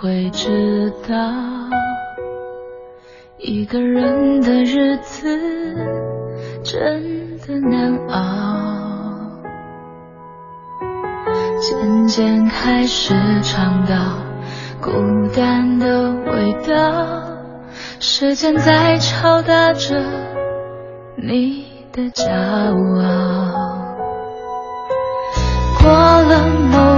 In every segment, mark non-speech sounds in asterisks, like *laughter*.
会知道，一个人的日子真的难熬。渐渐开始尝到孤单的味道，时间在敲打着你的骄傲。过了某，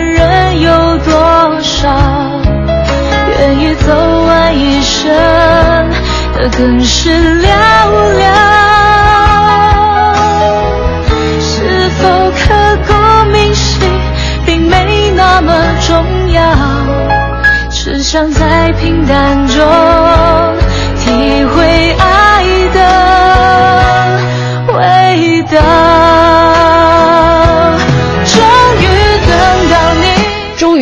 有多少？愿意走完一生的更是寥寥。是否刻骨铭心，并没那么重要，只想在平淡中体会爱的味道。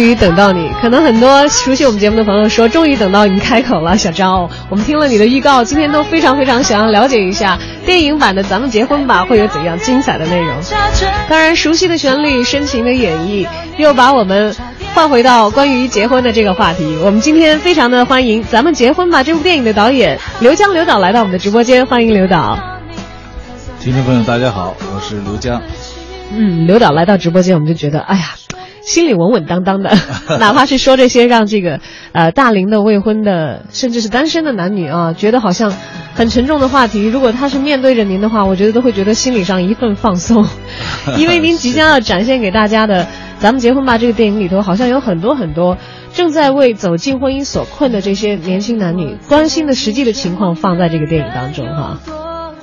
于等到你，可能很多熟悉我们节目的朋友说，终于等到你开口了，小张。我们听了你的预告，今天都非常非常想要了解一下电影版的《咱们结婚吧》会有怎样精彩的内容。当然，熟悉的旋律、深情的演绎，又把我们换回到关于结婚的这个话题。我们今天非常的欢迎《咱们结婚吧》这部电影的导演刘江刘导来到我们的直播间，欢迎刘导。听众朋友，大家好，我是刘江。嗯，刘导来到直播间，我们就觉得，哎呀，心里稳稳当当的。*laughs* 哪怕是说这些让这个呃大龄的未婚的，甚至是单身的男女啊，觉得好像很沉重的话题，如果他是面对着您的话，我觉得都会觉得心理上一份放松，*laughs* 因为您即将要展现给大家的《咱们结婚吧》这个电影里头，好像有很多很多正在为走进婚姻所困的这些年轻男女关心的实际的情况放在这个电影当中哈。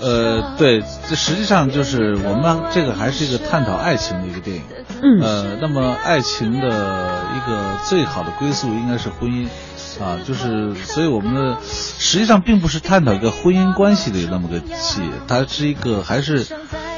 呃，对，这实际上就是我们这个还是一个探讨爱情的一个电影。嗯呃，那么爱情的一个最好的归宿应该是婚姻，啊，就是所以我们的实际上并不是探讨一个婚姻关系的那么个戏，它是一个还是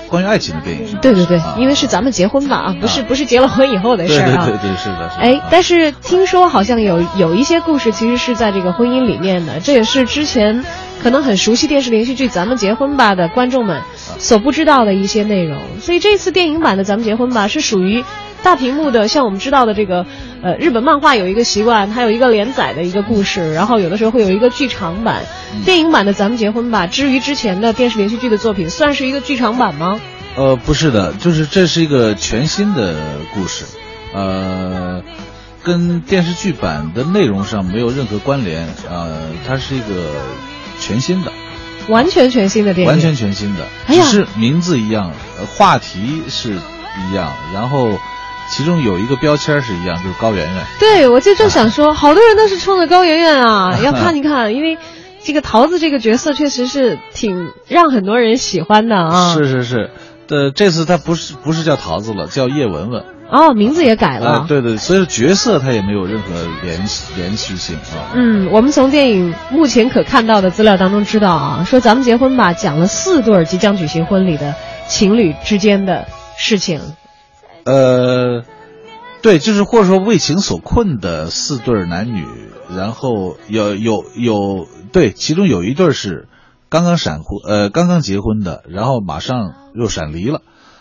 关于爱情的电影。对对对，啊因为是咱们结婚吧啊，不是不是结了婚以后的事儿啊。对对对，是的，是的。哎，但是听说好像有有一些故事其实是在这个婚姻里面的，这也是之前可能很熟悉电视连续剧《咱们结婚吧》的观众们所不知道的一些内容。所以这次电影版的《咱们结婚吧》是属于大屏幕的，像我们知道的这个呃日本漫画有一个习惯，它有一个连载的一个故事，然后有的时候会有一个剧场版。电影版的《咱们结婚吧》之于之前的电视连续剧的作品，算是一个剧场版吗？呃，不是的，就是这是一个全新的故事，呃，跟电视剧版的内容上没有任何关联，呃，它是一个全新的，完全全新的电影，完全全新的，哎只是名字一样，呃话题是一样，然后其中有一个标签是一样，就是高圆圆。对，我就正想说，好多人都是冲着高圆圆啊，*laughs* 要看一看，因为这个桃子这个角色确实是挺让很多人喜欢的啊。是是是，呃，这次他不是不是叫桃子了，叫叶文文。哦，名字也改了。啊，对对，所以角色它也没有任何联系联系性啊。嗯，我们从电影目前可看到的资料当中知道啊，说咱们结婚吧，讲了四对即将举行婚礼的情侣之间的事情。呃，对，就是或者说为情所困的四对男女，然后有有有对，其中有一对是刚刚闪婚呃刚刚结婚的，然后马上又闪离了，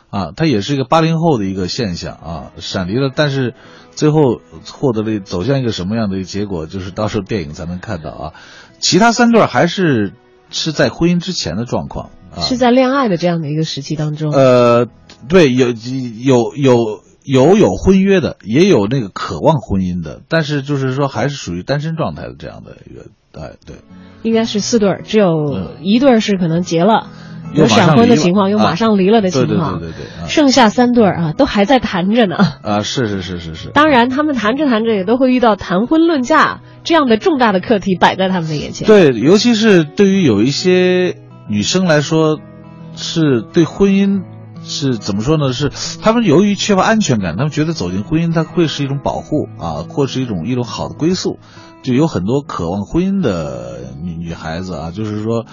啊，他也是一个八零后的一个现象啊，闪离了，但是最后获得了走向一个什么样的一个结果，就是到时候电影才能看到啊。其他三对儿还是是在婚姻之前的状况啊，是在恋爱的这样的一个时期当中。呃，对，有有有有有婚约的，也有那个渴望婚姻的，但是就是说还是属于单身状态的这样的一个，哎，对，应该是四对儿，只有嗯一对儿是可能结了。有闪婚的情况，有啊马上离了的情况，对对对对对啊剩下三对儿啊，都还在谈着呢。啊，是是是是是，当然，他们谈着谈着也都会遇到谈婚论嫁这样的重大的课题摆在他们的眼前。，对，尤其是对于有一些女生来说，是对婚姻是怎么说呢？是他们由于缺乏安全感，他们觉得走进婚姻，它会是一种保护啊，或是一种一种好的归宿。就有很多渴望婚姻的女女孩子啊，就是说，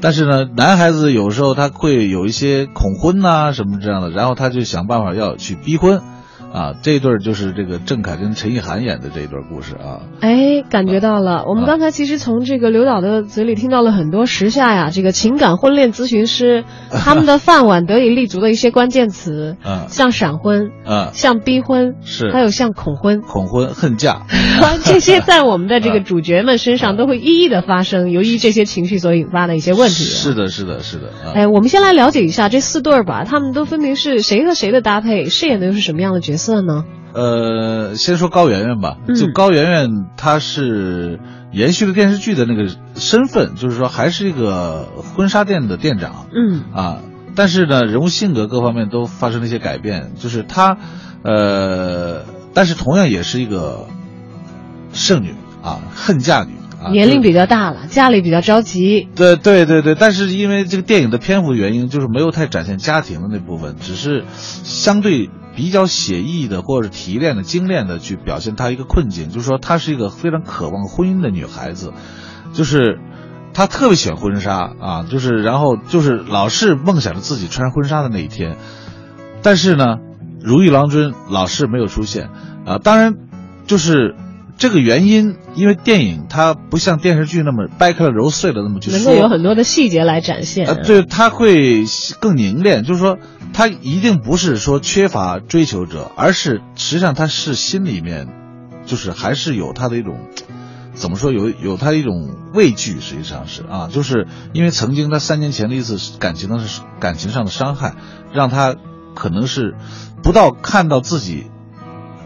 但是呢，男孩子有时候他会有一些恐婚呐、什么这样的，然后他就想办法要去逼婚。啊，这一对儿就是这个郑恺跟陈意涵演的这一段故事啊。哎，感觉到了。我们啊刚才其实从这个刘导的嘴里听到了很多时下呀，这个情感婚恋咨询师他们的饭碗得以立足的一些关键词，嗯 *laughs* 像闪婚，嗯，像逼婚，是还有像恐婚。恐婚恨嫁。*laughs* 这些在我们的这个啊主角们身上都会一一的发生，由于这些情绪所引发的一些问题。是。的，是的，是的。啊、哎，我们先来了解一下这四对儿吧，他们都分别是谁和谁的搭配，饰演的又是什么样的角色呢？呃，先说高圆圆吧。嗯就高圆圆，她是延续了电视剧的那个身份，就是说还是一个婚纱店的店长嗯啊。但是呢，人物性格各方面都发生了一些改变，就是她，呃，但是同样也是一个剩女啊，恨嫁女啊，年龄比较大了，家里比较着急。对对对对，但是因为这个电影的篇幅原因，就是没有太展现家庭的那部分，只是相对比较写意的或者提炼的、精炼的去表现她一个困境，就是说她是一个非常渴望婚姻的女孩子，就是她特别喜欢婚纱啊，就是然后就是老是梦想着自己穿上婚纱的那一天，但是呢，如意郎君老是没有出现啊，当然就是。这个原因，因为电影它不像电视剧那么掰开了揉碎了那么去说，能够有很多的细节来展现。呃，对，它会更凝练，就是说，他一定不是说缺乏追求者，而是实际上他是心里面，就是还是有他的一种，怎么说，有有他的一种畏惧，实际上是啊，就是因为曾经他三年前的一次感情的感情上的伤害，让他可能是不到看到自己。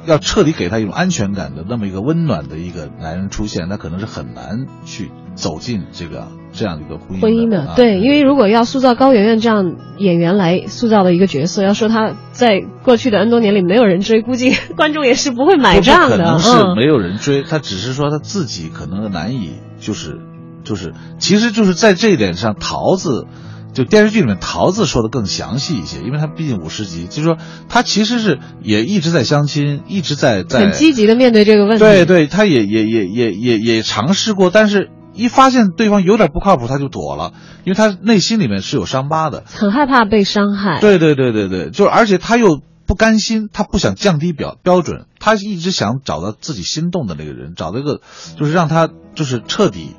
要彻底给他一种安全感的那么一个温暖的一个男人出现，那可能是很难去走进这个这样一个婚姻婚姻的，啊对，因为如果要塑造高圆圆这样演员来塑造的一个角色，要说她在过去的 N 多年里没有人追，估计 *laughs* 观众也是不会买账的。不可能是嗯，没有人追，他只是说他自己可能难以，就是就是，其实就是在这一点上，桃子。就电视剧里面桃子说的更详细一些，因为他毕竟五十集，就是说他其实是也一直在相亲，一直在在很积极的面对这个问题。对对，他也也也也也也尝试过，但是一发现对方有点不靠谱，他就躲了，因为他内心里面是有伤疤的。很害怕被伤害。对对对对对，就是而且他又不甘心，他不想降低标标准，他一直想找到自己心动的那个人，找到一个就是让他就是彻底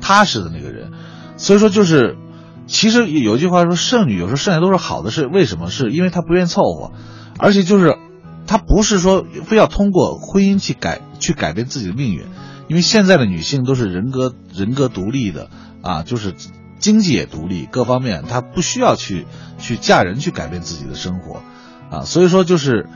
踏实的那个人。所以说就是，其实有句话说，剩女有时候剩下都是好的，是为什么？是因为她不愿意凑合，而且就是她不是说非要通过婚姻去改去改变自己的命运，因为现在的女性都是人格人格独立的啊，就是经济也独立，各方面她不需要去去嫁人去改变自己的生活啊，所以说就是，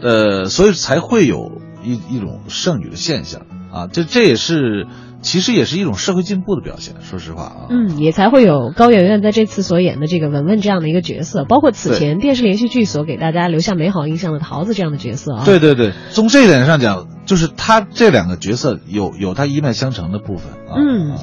呃，所以才会有一一种剩女的现象啊，这这也是其实也是一种社会进步的表现，说实话啊，嗯，也才会有高圆圆在这次所演的这个文文这样的一个角色，包括此前电视连续剧所给大家留下美好印象的桃子这样的角色啊。对对对，从这一点上讲，就是他这两个角色有有他一脉相承的部分啊。嗯啊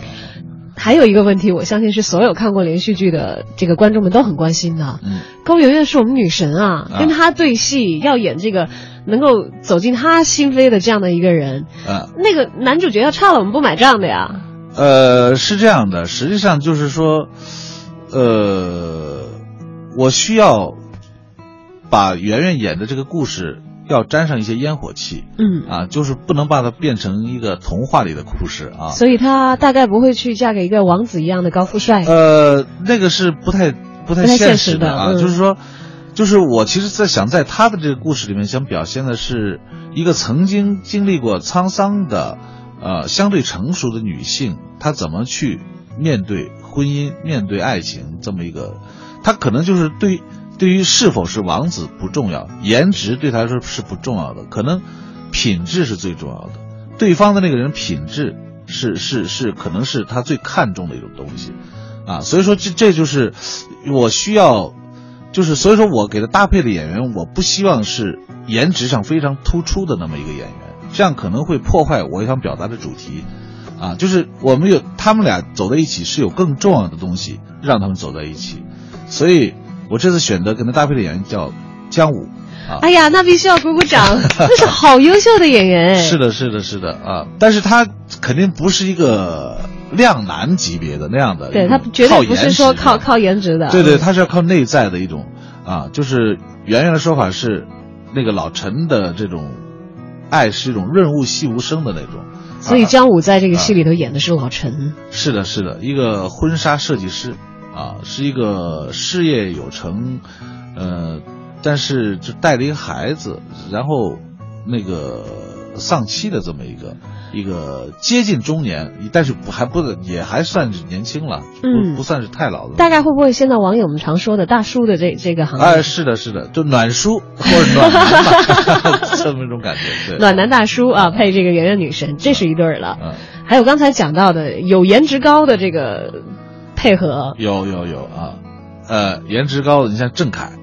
还有一个问题，我相信是所有看过连续剧的这个观众们都很关心的。嗯，高圆圆是我们女神啊，啊跟她对戏要演这个能够走进她心扉的这样的一个人，啊，那个男主角要差了我们不买账的呀。呃，是这样的，实际上就是说，呃，我需要把圆圆演的这个故事要沾上一些烟火气嗯，啊，就是不能把它变成一个童话里的故事啊。所以她大概不会去嫁给一个王子一样的高富帅。呃，那个是不太不太现现实的啊，嗯就是说，就是我其实在想，在他的这个故事里面，想表现的是一个曾经经历过沧桑的，呃，相对成熟的女性，她怎么去面对婚姻、面对爱情这么一个，她可能就是对对于是否是王子不重要，颜值对他来说是不重要的，可能品质是最重要的，对方的那个人品质是是是，可能是他最看重的一种东西。啊，所以说这这就是我需要，就是所以说我给他搭配的演员，我不希望是颜值上非常突出的那么一个演员，这样可能会破坏我想表达的主题。啊，就是我们有他们俩走在一起是有更重要的东西让他们走在一起，所以我这次选择跟他搭配的演员叫姜武。啊，哎呀，那必须要鼓鼓掌，*laughs* 那是好优秀的演员。是，的，是的，是的啊，但是他肯定不是一个靓男级别的那样的，对他绝对不是说靠靠靠颜值的。对对，嗯他是要靠内在的一种啊，就是圆圆的说法是，那个老陈的这种爱是一种润物细无声的那种。啊所以姜武在这个戏里头演的是老陈。是的，是的，一个婚纱设计师啊，是一个事业有成，呃，但是就带了一个孩子，然后那个丧妻的这么一个一个接近中年，但是不还不也还算是年轻了，嗯不不算是太老的。大概会不会现在网友们常说的大叔的这这个行业？哎，是的，是的，就暖叔或者暖男吧，*laughs* 这么一种感觉，对。暖男大叔啊，配这个圆圆女神，这是一对儿了。嗯，还有刚才讲到的有颜值高的这个配合，有有有啊，呃，颜值高的，你像郑恺，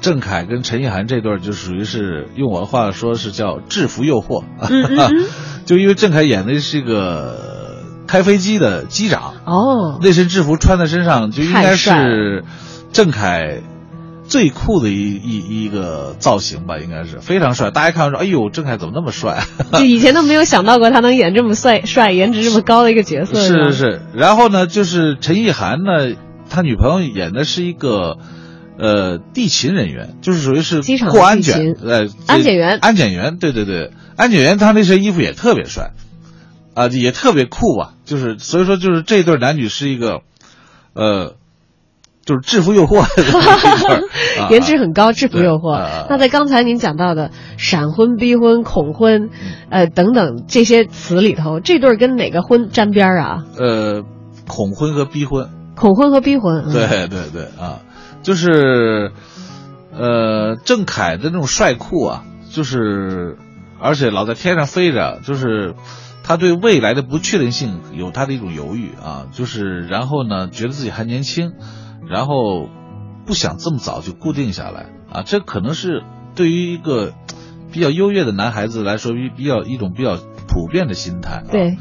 郑恺跟陈意涵这对儿就属于是用我的话说是叫制服诱惑，嗯嗯嗯 *laughs* 就因为郑恺演的是一个开飞机的机长，哦，那身制服穿在身上就应该是郑恺最酷的一一一个造型吧，应该是非常帅。大家看完说，哎呦，郑恺怎么那么帅？就以前都没有想到过他能演这么帅、帅、颜值这么高的一个角色。是是是，然后呢，就是陈意涵呢，他女朋友演的是一个。呃，地勤人员就是属于是过安检呃，安检员安检员，对对对，安检员他那身衣服也特别帅，啊、也特别酷啊，就是所以说就是这对男女是一个，呃，就是制服诱惑。*laughs* 颜值很高，制服诱惑。那在刚才您讲到的闪婚、逼婚、恐婚，呃等等这些词里头，这对跟哪个婚沾边儿啊？呃，恐婚和逼婚，恐婚和逼婚。嗯。对对对啊，就是，呃，郑恺的那种帅酷啊，就是，而且老在天上飞着，就是他对未来的不确定性有他的一种犹豫啊，就是然后呢，觉得自己还年轻，然后不想这么早就固定下来啊，这可能是对于一个 *tsk* 比较优越的男孩子来说，比比较一种比较普遍的心态、啊。对，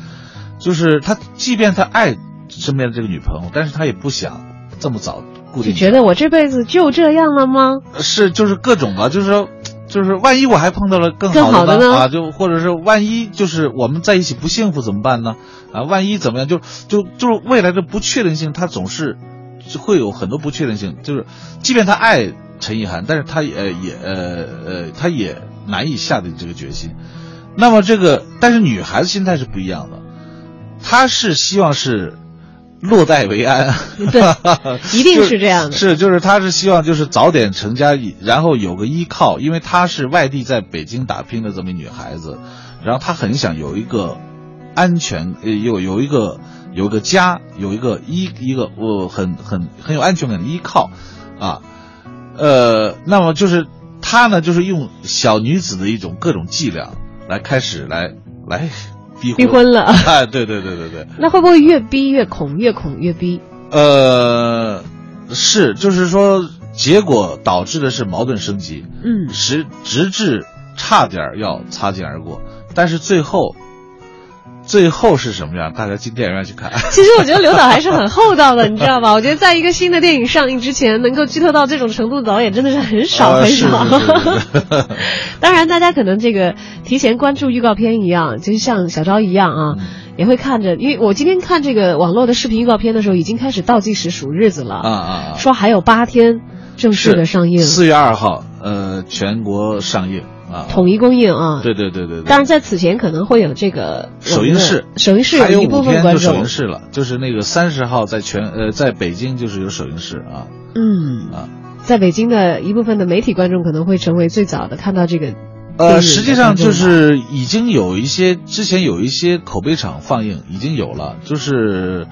就是他，即便他爱身边的这个女朋友，但是他也不想这么早固就定。觉得我这辈子就这样了吗？是就是各种吧，就是说，*tsk* 就是万一我还碰到了更更好的呢的啊，就或者是万一就是我们在一起不幸福怎么办呢？啊，万一怎么样？就就就是未来的不确定性，他总是就会有很多不确定性。就是即便他爱陈意涵，但是他也呃也呃呃，他也难以下定这个决心。那么这个，但是女孩子心态是不一样的，她是希望是落袋为安，对 *laughs* 一定是这样的是，就是她是希望就是早点成家，然后有个依靠，因为她是外地在北京打拼的这么一女孩子，然后她很想有一个安全，呃，有有一个有一个家，有一个依一个呃很很很有安全感的依靠，啊，呃，那么就是他呢，就是用小女子的一种各种伎俩来开始来来逼婚。逼婚了。哎，对对对对对，那会不会越逼越恐，越恐越逼？呃，是，就是说，结果导致的是矛盾升级，嗯，直直至差点要擦肩而过，但是最后，最后是什么样？大家进电影院去看。*laughs* 其实我觉得刘导还是很厚道的，你知道吗？*laughs* 我觉得在一个新的电影上映之前，能够剧透到这种程度的导演真的是很少呃很少。*laughs* 当然，大家可能这个提前关注预告片一样，就是像小昭一样啊，嗯也会看着。因为我今天看这个网络的视频预告片的时候，已经开始倒计时数日子了，啊啊啊！说还有八天正式的上映。四月二号，呃，全国上映啊，统一供应啊。对对对对对。当然，在此前可能会有这个首映式，首映式还有一部分观五天就首映众。式了，就是那个三十号在全呃在北京就是有首映式啊嗯，啊。在北京的一部分的媒体观众可能会成为最早的看到这个呃，实际上就是已经有一些之前有一些口碑场放映已经有了，就是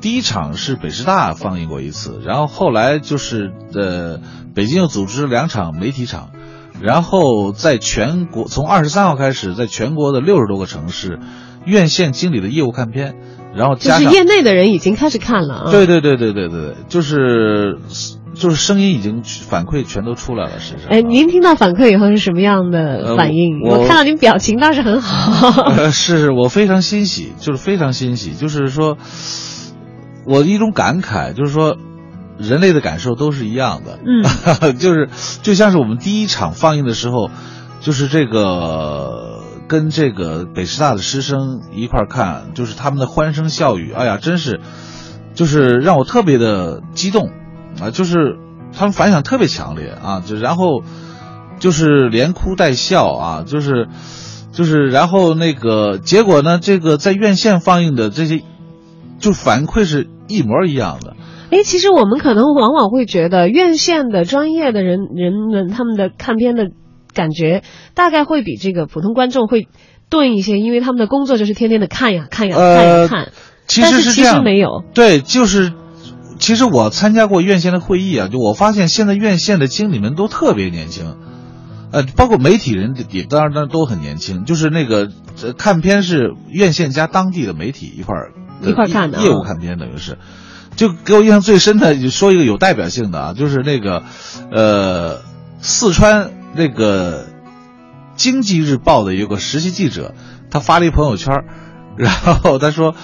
第一场是北师大放映过一次，然后后来就是呃北京又组织两场媒体场，然后在全国从二十三号开始，在全国的六十多个城市，院线经理的业务看片，然后就是加上业内的人已经开始看了啊。对对对对对对对，就是就是声音已经反馈全都出来了，实际上。哎，您听到反馈以后是什么样的反应？呃我我看到您表情倒是很好。*laughs* 呃，是我非常欣喜，就是非常欣喜，就是说，我的一种感慨，就是说，人类的感受都是一样的，嗯，*laughs* 就是就像是我们第一场放映的时候，就是这个跟这个北师大的师生一块看，就是他们的欢声笑语，哎呀，真是，就是让我特别的激动。啊，就是他们反响特别强烈啊，就然后就是连哭带笑啊，就是就是然后那个结果呢，这个在院线放映的这些，就反馈是一模一样的。哎，其实我们可能往往会觉得院线的专业的人人们他们的看片的感觉，大概会比这个普通观众会钝一些，因为他们的工作就是天天的看呀看呀看呀呃看。其实是这样，实没有，对，就是，其实我参加过院线的会议啊，就我发现现在院线的经理们都特别年轻，呃，包括媒体人也当然当然都很年轻，就是那个呃看片是院线加当地的媒体一块一块儿看的业务看片等于是。就给我印象最深的，就说一个有代表性的啊，就是那个，呃，四川那个经济日报的有个实习记者，他发了一朋友圈，然后他说，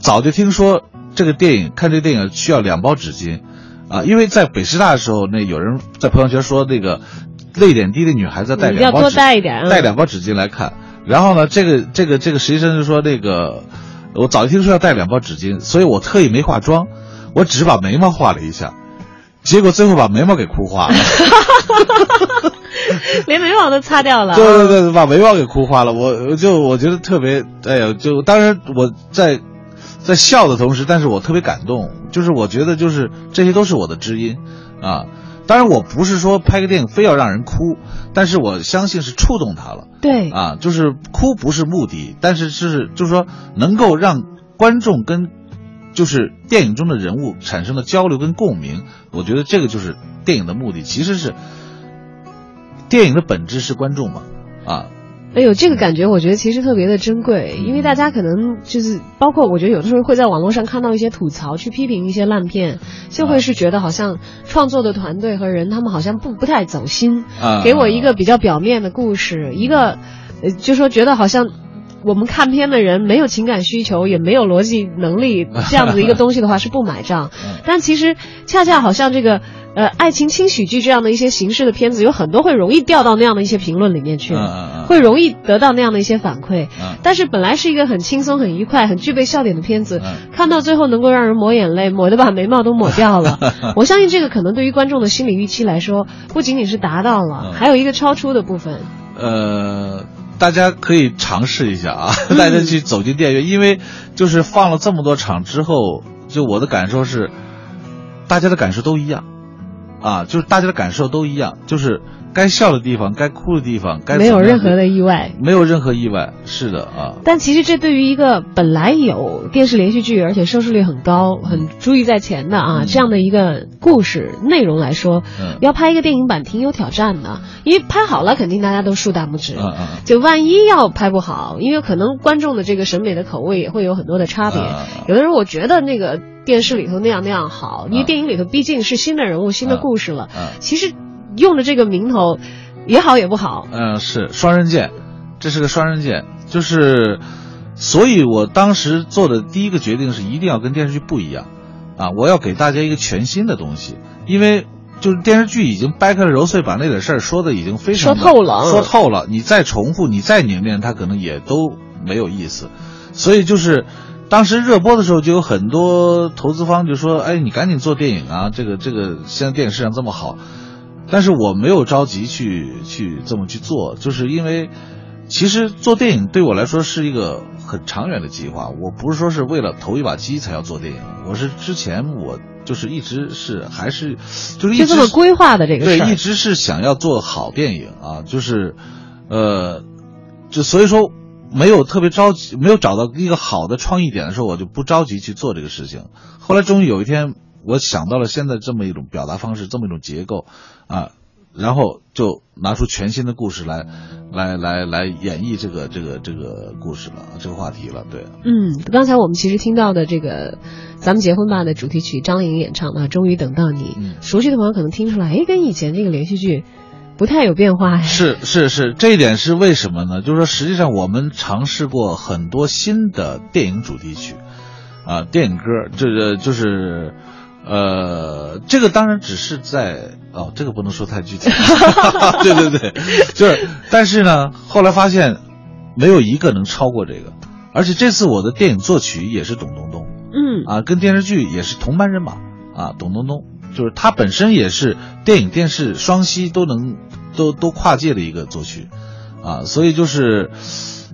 早就听说这个电影看这个电影需要两包纸巾，啊，因为在北师大的时候，那有人在朋友圈说那个泪点低的女孩子带两包纸要多带一点啊带两包纸巾来看，然后呢，这个这个这个实习生就说那个我早就听说要带两包纸巾，所以我特意没化妆，我只是把眉毛画了一下，结果最后把眉毛给哭花了。*laughs* 连眉毛都擦掉了。对对对，把眉毛给哭花了。我我就我觉得特别，哎呀，就当然我在在笑的同时，但是我特别感动，就是我觉得就是这些都是我的知音啊。当然我不是说拍个电影非要让人哭，但是我相信是触动他了对啊。就是哭不是目的，但是是就是说能够让观众跟就是电影中的人物产生了交流跟共鸣，我觉得这个就是电影的目的，其实是电影的本质是观众嘛，啊，哎呦，这个感觉我觉得其实特别的珍贵，因为大家可能就是包括我觉得有的时候会在网络上看到一些吐槽，去批评一些烂片，就会是觉得好像创作的团队和人他们好像不不太走心，啊给我一个比较表面的故事，一个呃就说觉得好像。我们看片的人没有情感需求，也没有逻辑能力，这样子一个东西的话是不买账。*laughs* 嗯但其实恰恰好像这个呃爱情轻喜剧这样的一些形式的片子，有很多会容易掉到那样的一些评论里面去，会容易得到那样的一些反馈。嗯但是本来是一个很轻松、很愉快、很具备笑点的片子，嗯看到最后能够让人抹眼泪，抹的把眉毛都抹掉了。*laughs* 我相信这个可能对于观众的心理预期来说，不仅仅是达到了，嗯还有一个超出的部分。呃，大家可以尝试一下啊，嗯。大家去走进电影院，因为就是放了这么多场之后，就我的感受是，大家的感受都一样，啊，就是大家的感受都一样，就是该笑的地方，该哭的地方，该没有任何的意外。没有任何意外，是的啊，但其实这对于一个本来有电视连续剧，而且收视率很高、很注意在前的啊、嗯这样的一个故事内容来说，嗯要拍一个电影版挺有挑战的。因为拍好了，肯定大家都竖大拇指。就万一要拍不好，因为可能观众的这个审美的口味也会有很多的差别。嗯有的人我觉得那个电视里头那样那样好，因为嗯电影里头毕竟是新的人物、新的故事了。嗯其实用的这个名头也好也不好。嗯，是双刃剑，这是个双刃剑，就是，所以我当时做的第一个决定是一定要跟电视剧不一样，啊，我要给大家一个全新的东西，因为就是电视剧已经掰开了揉碎，把那点事儿说的已经非常说透了嗯说透了，你再重复，你再凝练，它可能也都没有意思，所以就是。当时热播的时候，就有很多投资方就说：“哎，你赶紧做电影啊！这个这个，现在电影市场这么好。”但是我没有着急去去这么去做，就是因为其实做电影对我来说是一个很长远的计划。我不是说是为了投一把鸡才要做电影，我是之前我就是一直是还是就是一直就这么规划的这个对事，儿一直是想要做好电影啊，就是呃，就所以说。没有特别着急，没有找到一个好的创意点的时候，我就不着急去做这个事情。后来终于有一天，我想到了现在这么一种表达方式，这么一种结构，啊，然后就拿出全新的故事来，来来来演绎这个这个这个故事了，这个话题了。对，嗯，刚才我们其实听到的这个《咱们结婚吧》的主题曲，张靓颖演唱的《终于等到你》，嗯熟悉的朋友可能听出来，哎，跟以前这个连续剧不太有变化呀。是是是，这一点是为什么呢？就是说，实际上我们尝试过很多新的电影主题曲，啊，电影歌，这个就是，呃，这个当然只是在哦，这个不能说太具体，*laughs* *laughs* 对对对，就是，但是呢，后来发现没有一个能超过这个，而且这次我的电影作曲也是董冬冬，嗯。啊，跟电视剧也是同班人马。啊，董冬冬就是他本身也是电影电视双栖都能都都跨界的一个作曲，啊，所以就是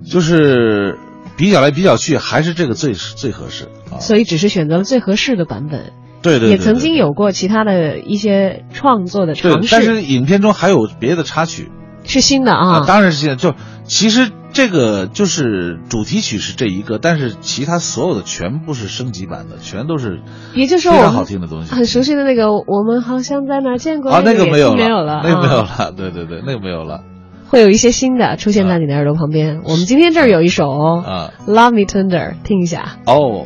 就是比较来比较去，还是这个最最合适。啊。所以只是选择了最合适的版本。对对对也曾经有过其他的一些创作的对尝，试，但是影片中还有别的插曲是新的啊。当然是新的就其实这个就是主题曲是这一个，但是其他所有的全部是升级版的，全都是也就是说非常好听的东西。很熟悉的那个，我们好像在哪儿见过啊，那个没有了，没有了，那个没有啊了，对对对，那个没有了会有一些新的出现在你的耳朵旁边。我们今天这儿有一首哦啊。Love Me Tender，听一下。哦，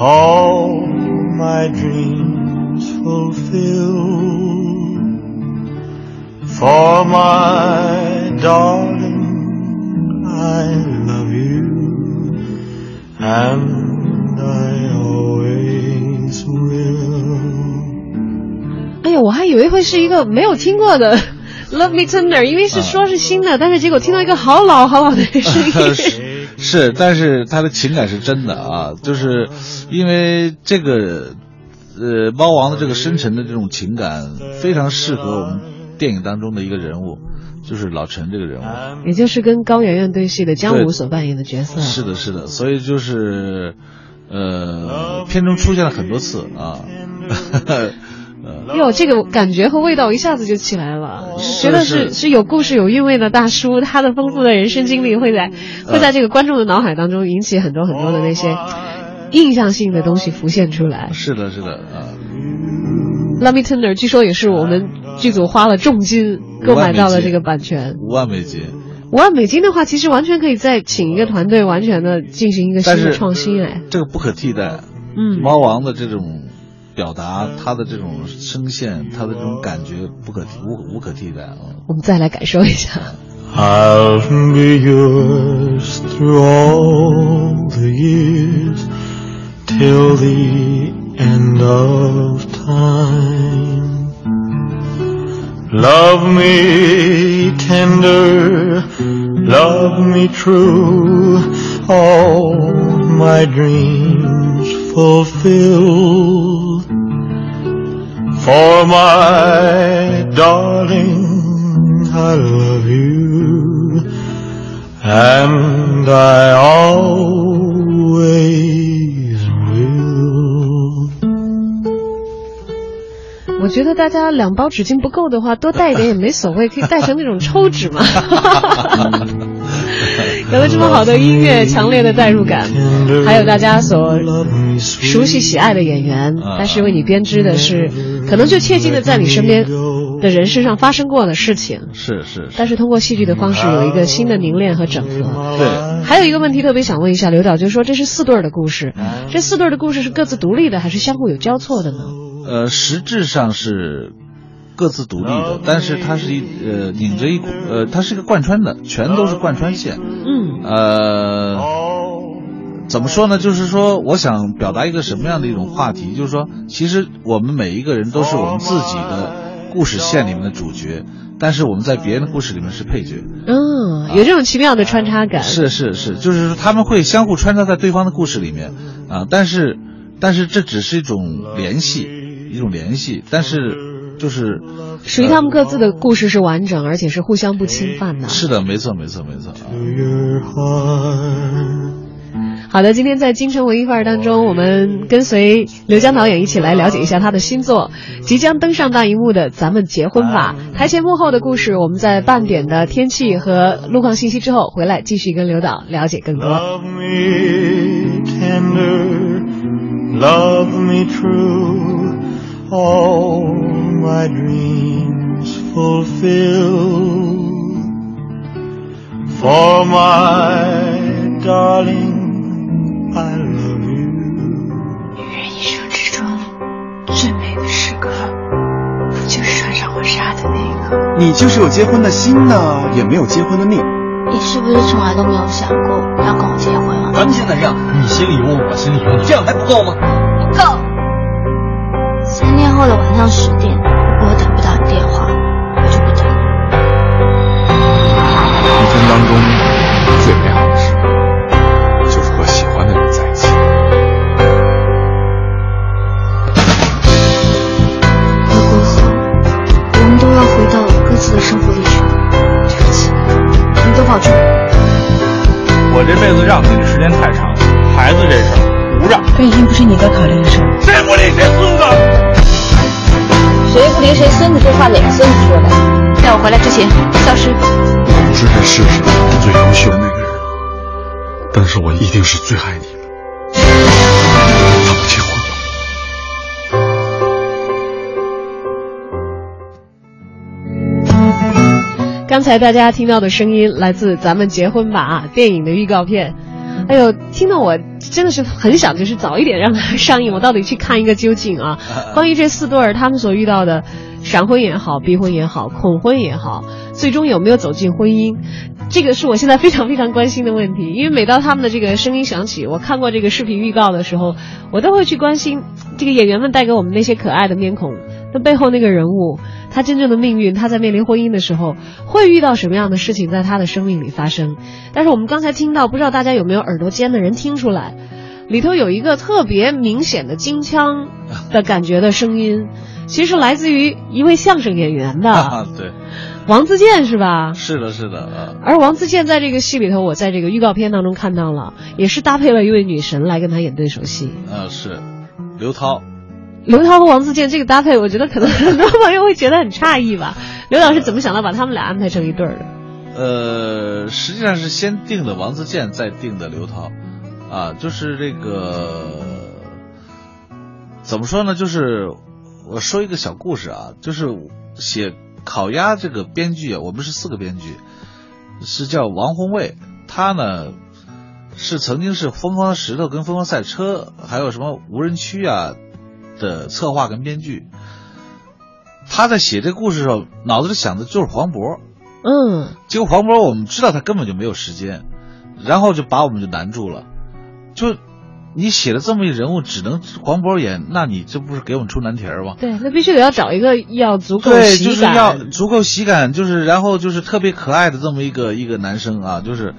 all my dreams fulfill. For my darling, I love you, and I always will. 哎呀，我还以为会是一个没有听过的 Love Me *laughs* Tender，因为是说是新的，但是结果听到一个好老好老的声音。 *laughs* 是是，但是他的情感是真的啊，就是因为这个呃猫王的这个深沉的这种情感，非常适合我们电影当中的一个人物，就是老陈这个人物。也就是跟高圆圆对戏的姜武所扮演的角色。是的，是的，所以就是，呃，片中出现了很多次啊。呃，哟，这个感觉和味道一下子就起来了，是觉得是是是有故事、有韵味的大叔，他的丰富的人生经历会在会在这个观众的脑海当中引起很多很多的那些印象性的东西浮现出来。是的，是的啊，Love Me Tender 据说也是我们剧组花了重金购买到了这个版权。五万美金。五万美金的话，其实完全可以再请一个团队，完全的进行一个新的创新。哎，这个不可替代。嗯，猫王的这种表达，他的这种声线，他的这种感觉不可替无无可替代啊。我们再来感受一下。 I'll be yours through all the years till the end of time. Love me tender, love me true, all my dreams fulfill. For my darling, I love you, and I always will. 我觉得大家两包纸巾不够的话，多带一点也没所谓，可以带成那种抽纸嘛。有了这么好的音乐，强烈的代入感，还有大家所熟悉喜爱的演员，但是为你编织的是，可能就切近的在你身边，的人身上发生过的事情，是是是，但是通过戏剧的方式有一个新的凝练和整合。对，还有一个问题特别想问一下刘导，就是说这是四对儿的故事，这四对儿的故事是各自独立的，还是相互有交错的呢？呃，实质上是各自独立的，但是它是一呃拧着一股呃，它是一个贯穿的，全都是贯穿线。嗯呃，怎么说呢？就是说，我想表达一个什么样的一种话题？就是说，其实我们每一个人都是我们自己的故事线里面的主角，但是我们在别人的故事里面是配角。嗯，有这种奇妙的穿插感。是是是，就是说他们会相互穿插在对方的故事里面啊，但是但是这只是一种联系，一种联系，但是就是属于他们各自的故事是完整，而且是互相不侵犯的。是的，没错没错没错。好的，今天在京城文艺范儿当中，我们跟随刘江导演一起来了解一下他的新作，即将登上大荧幕的《咱们结婚吧》。台前幕后的故事，我们在半点的天气和路况信息之后回来继续跟刘导了解更多。Love me tender, love me true, all my dreams fulfill. For my darling, I love you. 女人一生之中最美的时刻，不就是穿上婚纱的那一刻？你就是有结婚的心呢，也没有结婚的命。你是不是从来都没有想过要跟我结婚啊？咱们现在这样，你心里有我，我心里有你，这样还不够吗？不够。三天后的晚上十点，如果我等不到你电话，我就不等了。一天当中最美好的时刻，就是和喜欢的人在一起。回国后，我们都要回到各自的生活里去。对不起，你都保重。我这辈子让给的时间太长了，孩子这事儿不让。这已经不是你该考虑的事儿。谁不理谁孙子？谁不离谁孙子这话哪个孙子说的？在我回来之前消失。我不是这世上最优秀的那个人，但是我一定是最爱你的。咱们结婚吧。刚才大家听到的声音来自《咱们结婚吧》啊电影的预告片。哎呦，听到我真的是很想，就是早一点让它上映，我到底去看一个究竟啊！关于这四对儿他们所遇到的闪婚也好、逼婚也好、恐婚也好，最终有没有走进婚姻，这个是我现在非常非常关心的问题。因为每当他们的这个声音响起，我看过这个视频预告的时候，我都会去关心这个演员们带给我们那些可爱的面孔，那背后那个人物，他真正的命运，他在面临婚姻的时候会遇到什么样的事情在他的生命里发生。但是我们刚才听到，不知道大家有没有耳朵尖的人听出来，里头有一个特别明显的京腔的感觉的声音，其实来自于一位相声演员的 *laughs* 啊，对，王自健，是吧？是的，是的啊。而王自健在这个戏里头，我在这个预告片当中看到了，也是搭配了一位女神来跟他演对手戏。呃，是刘涛。刘涛和王自健这个搭配，我觉得可能很多朋友会觉得很诧异吧。*laughs* 刘老师怎么想到把他们俩安排成一对儿的？呃，实际上是先定的王自健，再定的刘涛，啊，就是这个怎么说呢？就是我说一个小故事啊，就是写烤鸭这个编剧啊，我们是四个编剧，是叫王宏卫，他呢是曾经是《疯狂的石头》跟《疯狂赛车》还有什么无人区啊的策划跟编剧。他在写这故事的时候，脑子里想的就是黄渤。嗯，结果黄渤我们知道他根本就没有时间，然后就把我们就难住了。就你写了这么一人物，只能黄渤演，那你这不是给我们出难题儿吗？对，那必须得要找一个要足够对，喜感，就是要足够喜感，就是然后就是特别可爱的这么一个一个男生啊，就是。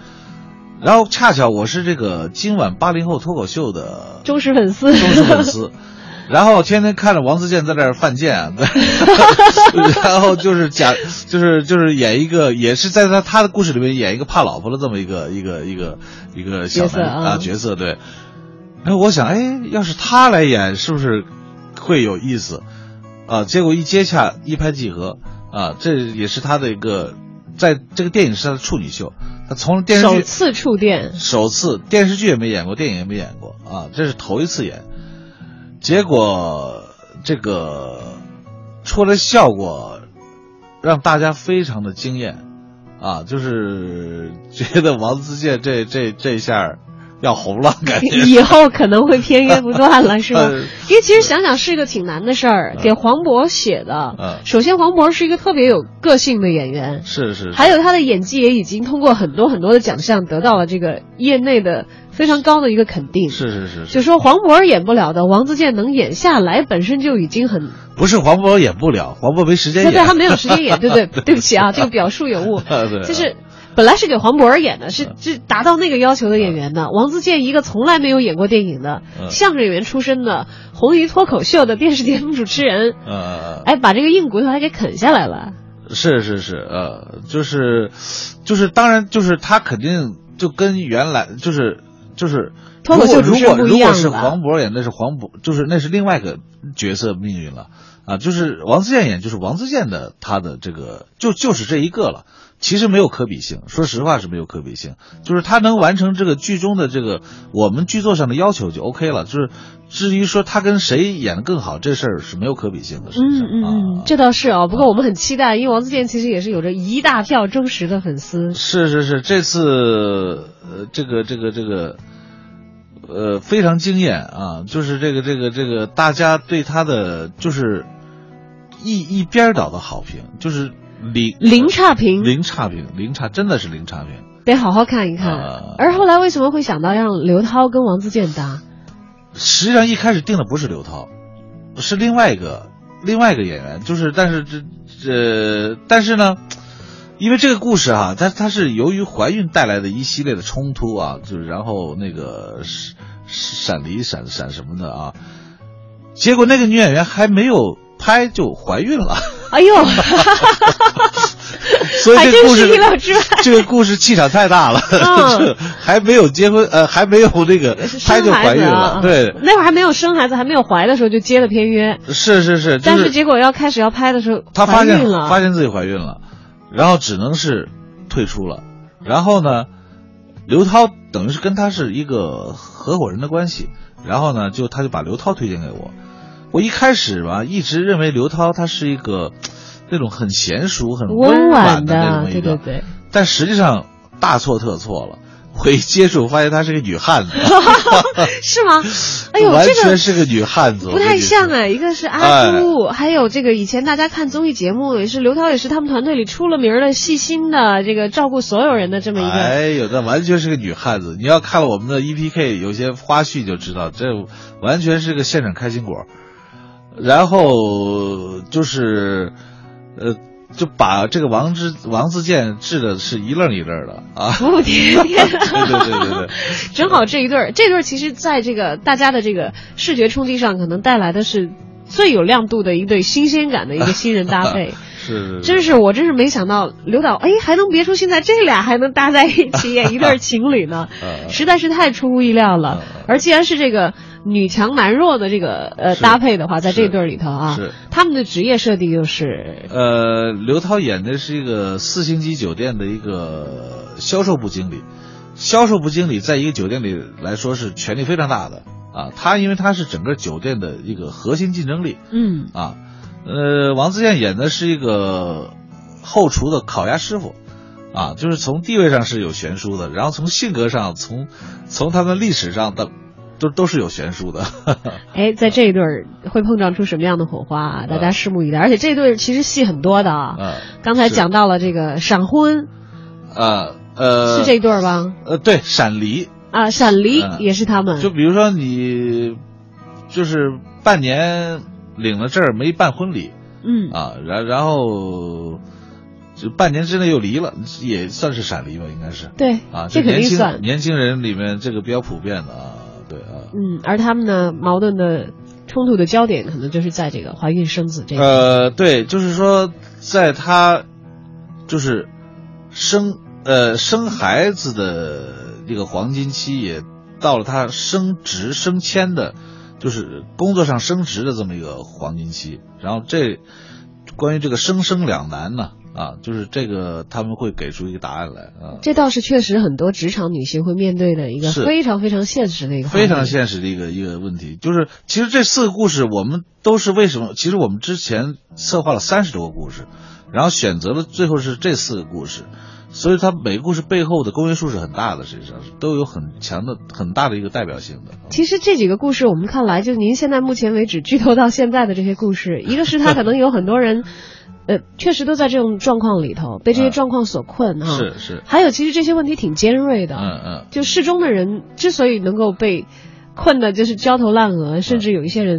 然后恰巧我是这个今晚八零后脱口秀的忠实粉丝，忠实粉丝。*laughs* 然后天天看着王自健在那儿犯贱啊，*laughs* 然后就是假，就是就是演一个，也是在他他的故事里面演一个怕老婆的这么一个一个一个一个小男啊角色，对。然后我想，哎，要是他来演，是不是会有意思啊？结果一接洽，一拍即合啊，这也是他的一个，在这个电影是他的处女秀，他从电视剧首次触电，首次电视剧也没演过，电影也没演过啊，这是头一次演。结果这个出来效果让大家非常的惊艳，啊，就是觉得王自健这这这下要红了，感觉。*laughs* 以后可能会片约不断了，*laughs* 是吧？呃因为其实想想是一个挺难的事儿，给黄渤写的。嗯。首先，黄渤是一个特别有个性的演员，是是，还有他的演技也已经通过很多很多的奖项得到了这个业内的非常高的一个肯定。是是是是，就说黄渤演不了的，王自健能演下来，本身就已经很不是黄渤演不了，黄渤没时间演，对对，他没有时间演，对对，*laughs* 对不起啊，这个表述有误，对，就是本来是给黄渤儿演的，是是达到那个要求的演员的。王自健一个从来没有演过电影的嗯相声演员出身的红鱼脱口秀的电视节目主持人，呃，哎，把这个硬骨头还给啃下来了。是是是，呃，就是就是，当然就是他肯定就跟原来就是就是。如果如果是黄渤演，那是黄渤，就是那是另外一个角色命运了啊。就是王自健演，就是王自健的他的这个就就是这一个了。其实没有可比性，说实话是没有可比性。就是他能完成这个剧中的这个我们剧作上的要求就 OK 了。就是至于说他跟谁演的更好，这事儿是没有可比性的。嗯嗯嗯，这倒是哦。不过我们很期待，因为王自健其实也是有着一大票忠实的粉丝。是是是，这次呃，这个这个这个，呃，非常惊艳啊！就是这个这个这个，大家对他的就是一一边倒的好评，就是零零差评，零差评，零差，真的是零差评。得好好看一看。啊而后来为什么会想到让刘涛跟王自健搭？实际上一开始定的不是刘涛，是另外一个另外一个演员，就是但是这这但是呢，因为这个故事啊、它它是由于怀孕带来的一系列的冲突啊，就是然后那个闪闪离闪闪什么的啊，结果那个女演员还没有拍就怀孕了。哎呦，*laughs* 所以这故事是意料之外。这个故事气场太大了，*laughs* 还没有结婚，呃，还没有那个拍就怀孕了，对，那会儿还没有生孩子，还没有怀的时候就接了片约，是是是，就但是结果要开始要拍的时候，她发现了，发现自己怀孕了，然后只能是退出了。然后呢，刘涛等于是跟他是一个合伙人的关系，然后呢，就他就把刘涛推荐给我。我一开始吧，一直认为刘涛他是一个那种很娴熟、很温婉婉的，的那种一个，对对对。但实际上大错特错了。我一接触发现她是个女汉子，*laughs* 是吗？哎呦，完这个全是个女汉子，不太像哎，一个是阿哎朱，还有这个以前大家看综艺节目也是刘涛，也是他们团队里出了名儿的细心的，这个照顾所有人的这么一个。哎呦，那完全是个女汉子！你要看了我们的 EPK 有些花絮就知道，这完全是个现场开心果。然后就是，呃，就把这个王之王自健治的是一愣一愣的啊！服服帖帖对对对对，正好这一对儿，这对儿其实在这个大家的这个视觉冲击上，可能带来的是最有亮度的一对新鲜感的一个新人搭配。*laughs* 是真是我真是没想到刘导哎还能别出心裁这俩还能搭在一起演 *laughs* 一对情侣呢，实在是太出乎意料了。而既然是这个女强男弱的这个呃搭配的话，在这对儿里头啊是，他们的职业设定又是呃，刘涛演的是一个四星级酒店的一个销售部经理，销售部经理在一个酒店里来说是权力非常大的啊。他因为他是整个酒店的一个核心竞争力嗯啊。呃，王自健演的是一个后厨的烤鸭师傅。啊，就是从地位上是有悬殊的，然后从性格上，从从他们历史上的都都是有悬殊的。*laughs* 哎在这一对儿会碰撞出什么样的火花啊？大家拭目以待。而且这对儿其实戏很多的啊，啊，刚才讲到了这个闪婚呃呃，是这一对儿吧？呃，对，闪离，啊，闪离嗯也是他们。就比如说你，就是半年领了证儿没办婚礼嗯啊，然然后就半年之内又离了，也算是闪离吧，应该是。对啊，这肯定算年轻人里面这个比较普遍的啊，对啊。嗯，而他们呢，矛盾的冲突的焦点可能就是在这个怀孕生子这个。呃，对，就是说，在他就是生呃生孩子的这个黄金期，也到了他升职升迁的，就是工作上升职的这么一个黄金期。然后这关于这个生生两难呢，啊，就是这个他们会给出一个答案来啊。这倒是确实很多职场女性会面对的一个非常非常现实的一个非常现实的一个一个问题，就是其实这四个故事我们都是为什么？其实我们之前策划了三十多个故事，然后选择了最后是这四个故事，所以它每个故事背后的公约数是很大的，实际上是都有很强的、很大的一个代表性的。其实这几个故事，我们看来，就是您现在目前为止剧透到现在的这些故事，一个是它可能有很多人，呃，确实都在这种状况里头，被这些状况所困哈。是是。还有，其实这些问题挺尖锐的。嗯嗯。就适中的人之所以能够被困的，就是焦头烂额，甚至有一些人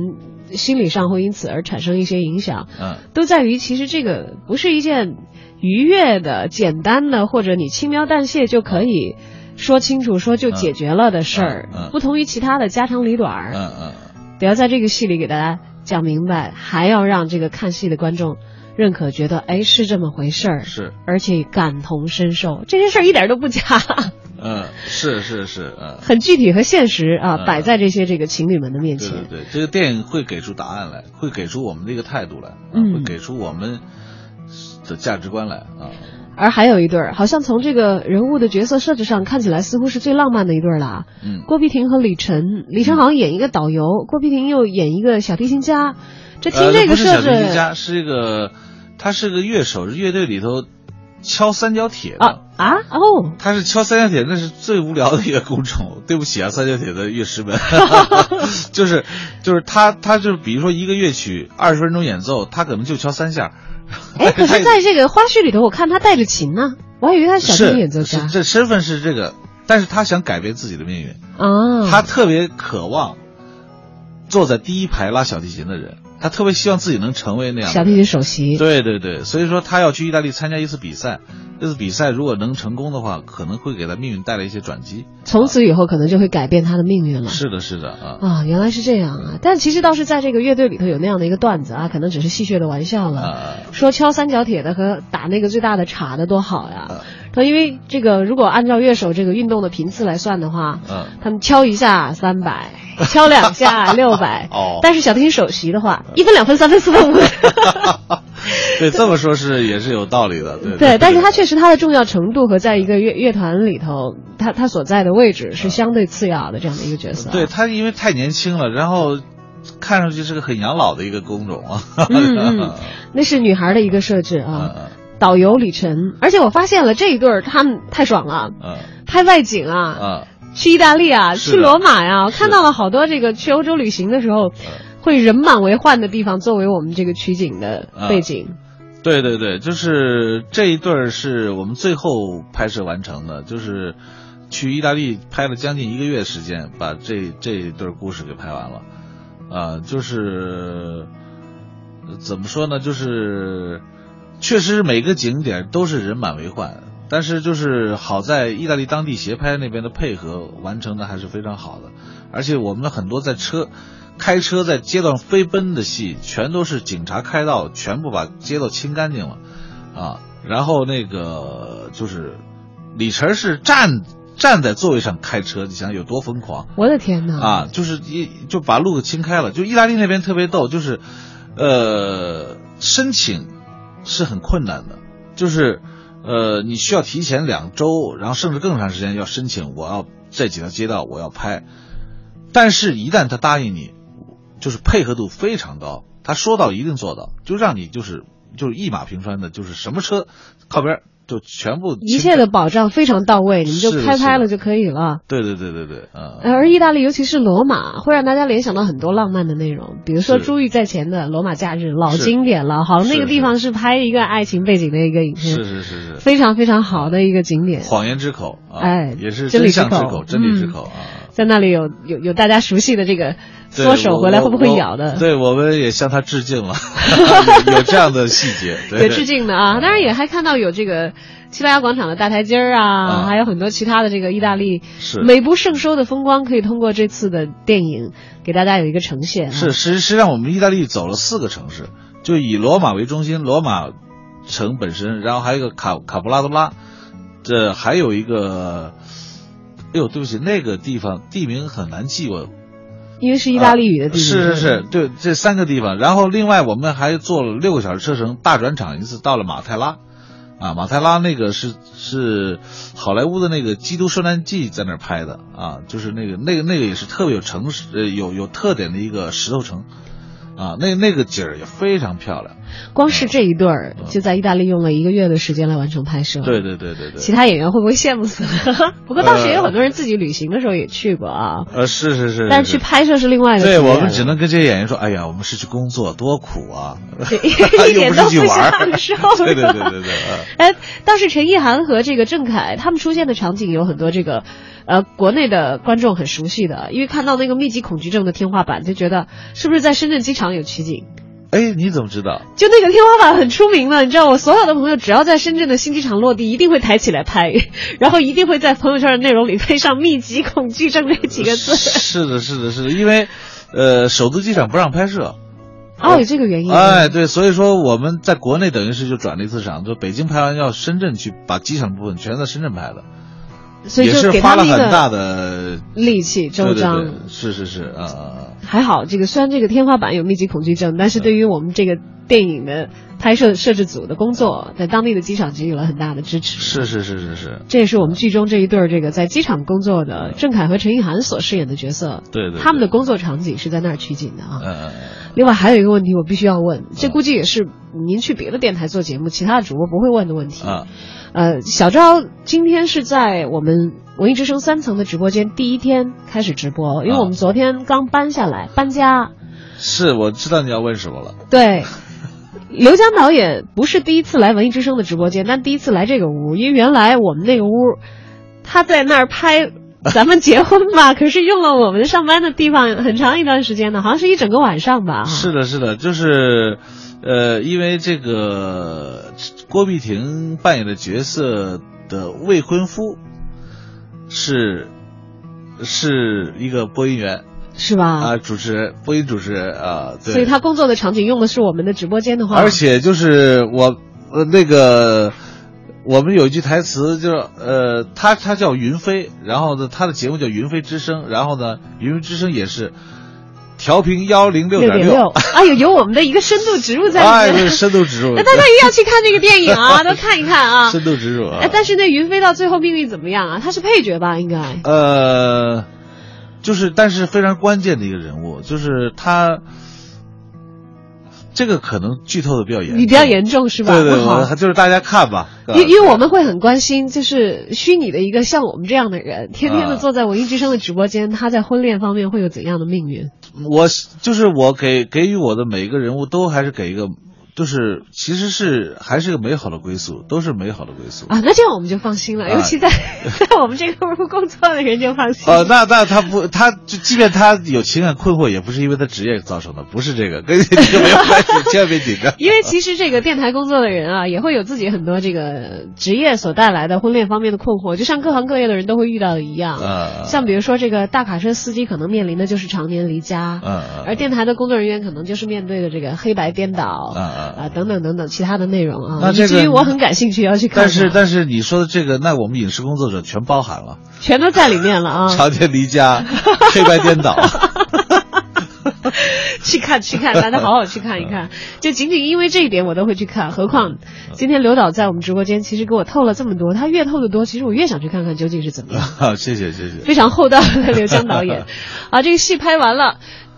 心理上会因此而产生一些影响。嗯。都在于其实这个不是一件愉悦的、简单的，或者你轻描淡写就可以。说清楚，说就解决了的事儿，不同于其他的家长里短儿，嗯嗯，得要在这个戏里给大家讲明白，还要让这个看戏的观众认可，觉得哎是这么回事儿，是，而且感同身受，这些事儿一点都不假，*laughs* 嗯，是是是，嗯，很具体和现实啊，摆在这些这个情侣们的面前，对对对，这个电影会给出答案来，会给出我们的一个态度来，嗯，会给出我们的价值观来啊。而还有一对儿，好像从这个人物的角色设置上看起来，似乎是最浪漫的一对儿了。嗯，郭碧婷和李晨，李晨好像演一个导游，郭碧婷又演一个小提琴家。这听这个设置，呃、不是小提琴家，是一个，他是个乐手，是乐队里头敲三角铁的。啊啊哦！他是敲三角铁，那是最无聊的一个工种。对不起啊，三角铁的乐师们，*laughs* 就是就是他他就比如说一个乐曲二十分钟演奏，他可能就敲三下。哎，*laughs* 可是在这个花絮里头，我看他带着琴呢，我还以为他是小提琴演奏家。这身份是这个，但是他想改变自己的命运。啊，他特别渴望坐在第一排拉小提琴的人，他特别希望自己能成为那样小弟弟首席。对对对，所以说他要去意大利参加一次比赛，这次比赛如果能成功的话，可能会给他命运带来一些转机。从此以后，可能就会改变他的命运了。是的，是的啊啊，原来是这样啊！但其实倒是在这个乐队里头有那样的一个段子啊，可能只是戏谑的玩笑了。啊、说敲三角铁的和打那个最大的镲的多好呀！啊他因为这个，如果按照乐手这个运动的频次来算的话，嗯，他们敲一下三百，敲两下六百。*laughs* 哦，但是小提琴首席的话，一分、两分、三分、四分、五分。*laughs* *laughs* 对，这么说是也是有道理的。对，对，但是它确实它的重要程度和在一个乐乐团里头，它它所在的位置是相对次要的这样的一个角色。对他，因为太年轻了，然后看上去是个很养老的一个工种啊。嗯嗯，那是女孩的一个设置啊。嗯 *laughs* 导游李晨，而且我发现了这一对儿，他们太爽了。嗯，拍外景啊，嗯，去意大利啊，去罗马呀，我看到了好多这个去欧洲旅行的时候，会人满为患的地方作为我们这个取景的背景。对对对，就是这一对儿是我们最后拍摄完成的，就是去意大利拍了将近一个月时间，把这这一对故事给拍完了。啊，就是怎么说呢？就是。确实每个景点都是人满为患，但是就是好在意大利当地协拍那边的配合完成的还是非常好的，而且我们很多在车开车在街道上飞奔的戏，全都是警察开道，全部把街道清干净了啊。然后那个就是李晨是站站在座位上开车，你想有多疯狂？我的天哪！啊，就是一就把路给清开了。就意大利那边特别逗，就是呃申请。是很困难的，就是，呃，你需要提前两周，然后甚至更长时间要申请，我要这几条街道我要拍，但是，一旦他答应你，就是配合度非常高，他说到一定做到，就让你就是就是一马平川的，就是什么车靠边就全部一切的保障非常到位，你们就开拍了就可以了。对对对对对，嗯。而意大利，尤其是罗马，会让大家联想到很多浪漫的内容，比如说《珠玉在前》的《罗马假日》，老经典了。好像那个地方是拍一个爱情背景的一个影片，是是是是，非常非常好的一个景点。谎言之口，哎，也是真理之口，真理之口啊。在那里有有有大家熟悉的这个缩手回来会不会咬的？对，我们也向他致敬了，*laughs* 有这样的细节，有致敬的啊。当然也还看到有这个。西班牙广场的大台阶儿啊，啊还有很多其他的这个意大利美不胜收的风光，可以通过这次的电影给大家有一个呈现、啊。是，实实际上我们意大利走了四个城市，就以罗马为中心，罗马城本身，然后还有一个卡卡布拉多拉，这还有一个，哎呦，对不起，那个地方地名很难记，我。因为是意大利语的地名、啊。是是是，对，这三个地方，然后另外我们还坐了六个小时车程，大转场一次到了马泰拉。啊，马泰拉那个是是好莱坞的那个《基督受难记》在那儿拍的啊，就是那个那个那个也是特别有城市呃有有特点的一个石头城，啊，那那个景儿也非常漂亮。光是这一对儿，就在意大利用了一个月的时间来完成拍摄。对对对对对。其他演员会不会羡慕死了？*laughs* 不过当时也有很多人自己旅行的时候也去过啊。呃，是是是。但是去拍摄是另外的。对我们只能跟这些演员说：“哎呀，我们是去工作，多苦啊！” *laughs* 一点都不享受。*laughs* 对对对对对。哎，倒是陈意涵和这个郑恺他们出现的场景有很多这个。呃，国内的观众很熟悉的，因为看到那个密集恐惧症的天花板，就觉得是不是在深圳机场有取景？哎，你怎么知道？就那个天花板很出名的，你知道，我所有的朋友只要在深圳的新机场落地，一定会抬起来拍，*laughs* 然后一定会在朋友圈的内容里配上“密集恐惧症”这几个字。是的，是的，是的，因为，呃，首都机场不让拍摄。哦，有这个原因。哎，对，所以说我们在国内等于是就转了一次场，就北京拍完要深圳去把机场部分全在深圳拍的。所以就给他们很大的力气周章，是是是啊，还好这个虽然这个天花板有密集恐惧症，但是对于我们这个电影的拍摄摄制组的工作，在当地的机场给予了很大的支持。是是是是是，这也是我们剧中这一对儿这个在机场工作的郑恺和陈意涵所饰演的角色。对对，他们的工作场景是在那儿取景的啊。嗯嗯。另外还有一个问题我必须要问，这估计也是您去别的电台做节目，其他的主播不会问的问题啊。呃，小昭今天是在我们文艺之声三层的直播间第一天开始直播，因为我们昨天刚搬下来搬家。是，我知道你要问什么了。*laughs* 对，刘江导演不是第一次来文艺之声的直播间，但第一次来这个屋，因为原来我们那个屋，他在那儿拍 *laughs* 咱们结婚吧，可是用了我们上班的地方很长一段时间呢，好像是一整个晚上吧。是的，是的，就是。呃，因为这个郭碧婷扮演的角色的未婚夫是是一个播音员，是吧？啊，主持人，播音主持人啊，对。所以他工作的场景用的是我们的直播间的话，而且就是我呃那个我们有一句台词，就是呃他他叫云飞，然后呢他的节目叫云飞之声，然后呢云飞之声也是。调频幺零六点六，*laughs* 哎呦，有我们的一个深度植入在里面。哎，深度植入。那大家 *laughs* 一定要去看这个电影啊，*laughs* 都看一看啊。深度植入。哎，但是那云飞到最后命运怎么样啊？他是配角吧？应该。呃，就是，但是非常关键的一个人物，就是他。这个可能剧透的比较严，你比较严重是吧？对对对，就是大家看吧。因因为我们会很关心，就是虚拟的一个像我们这样的人，天天的坐在文艺之声的直播间，他在婚恋方面会有怎样的命运？我就是我给给予我的每一个人物都还是给一个。就是其实是还是个美好的归宿，都是美好的归宿啊。那这样我们就放心了，尤其在 *laughs* 在我们这个屋工作的人就放心。呃，那那他不，他就即便他有情感困惑，也不是因为他职业造成的，不是这个，*laughs* 跟你就没有关系，千万别紧张。*laughs* 因为其实这个电台工作的人啊，也会有自己很多这个职业所带来的婚恋方面的困惑，就像各行各业的人都会遇到的一样。啊。像比如说这个大卡车司机可能面临的就是常年离家，嗯嗯。而电台的工作人员可能就是面对的这个黑白颠倒，嗯嗯啊等等等等。其他的内容啊，那至于我很感兴趣要去看。但是但是你说的这个，那我们影视工作者全包含了，*laughs* 全都在里面了啊！*laughs* 长天离家，黑白颠倒，去 *laughs* 看去看，大家好好去看一看。就仅仅因为这一点，我都会去看。何况今天刘导在我们直播间，其实给我透了这么多，他越透的多，其实我越想去看看究竟是怎么样。谢谢谢谢，非常厚道的刘江导演。啊，这个戏拍完了。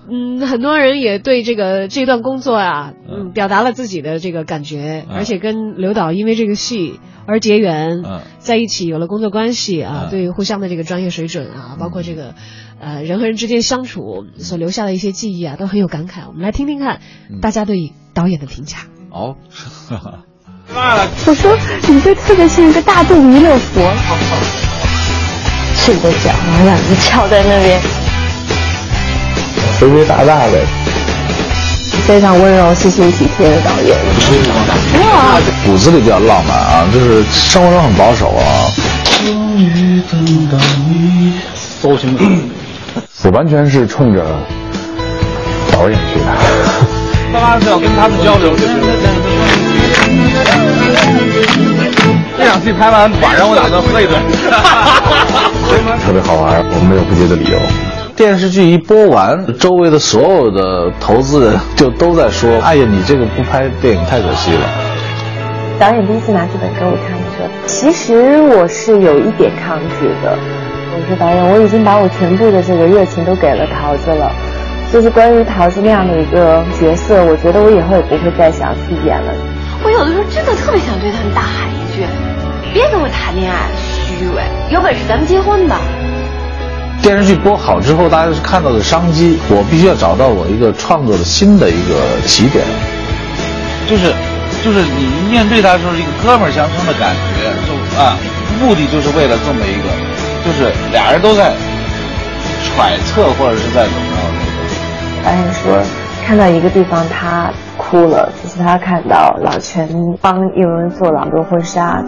嗯，很多人也对这个这段工作啊，嗯，表达了自己的这个感觉，而且跟刘导因为这个戏而结缘，在一起有了工作关系啊，对互相的这个专业水准啊，包括这个呃人和人之间相处所留下的一些记忆啊，都很有感慨。我们来听听看大家对导演的评价。哦，*laughs* 我说你就特别像一个大肚弥勒佛，赤着脚，然后两只翘在那边。肥肥大大的，非常温柔、细心体贴的导演。哇，骨子里比较浪漫啊，就是生活中很保守啊。终于等到你搜寻的，我完全是冲着导演去的。当然是要跟他们交流。这场戏拍完，晚上我打算喝一顿。特别好玩，我们没有不接的理由。电视剧一播完，周围的所有的投资人就都在说：“哎呀，你这个不拍电影太可惜了。”导演第一次拿剧本给我看，说：“其实我是有一点抗拒的。”我说：“导演，我已经把我全部的这个热情都给了桃子了，就是关于桃子那样的一个角色，我觉得我以后也不会再想去演了。我有的时候真的特别想对他们大喊一句：别跟我谈恋爱，虚伪！有本事咱们结婚吧。电视剧播好之后，大家是看到的商机，我必须要找到我一个创作的新的一个起点。就是，就是你面对他的时候，一个哥们儿相称的感觉，就啊，目的就是为了这么一个，就是俩人都在揣测或者是在怎么着那个。导演说，看到一个地方他哭了，就是他看到老全帮叶文做朗多婚纱。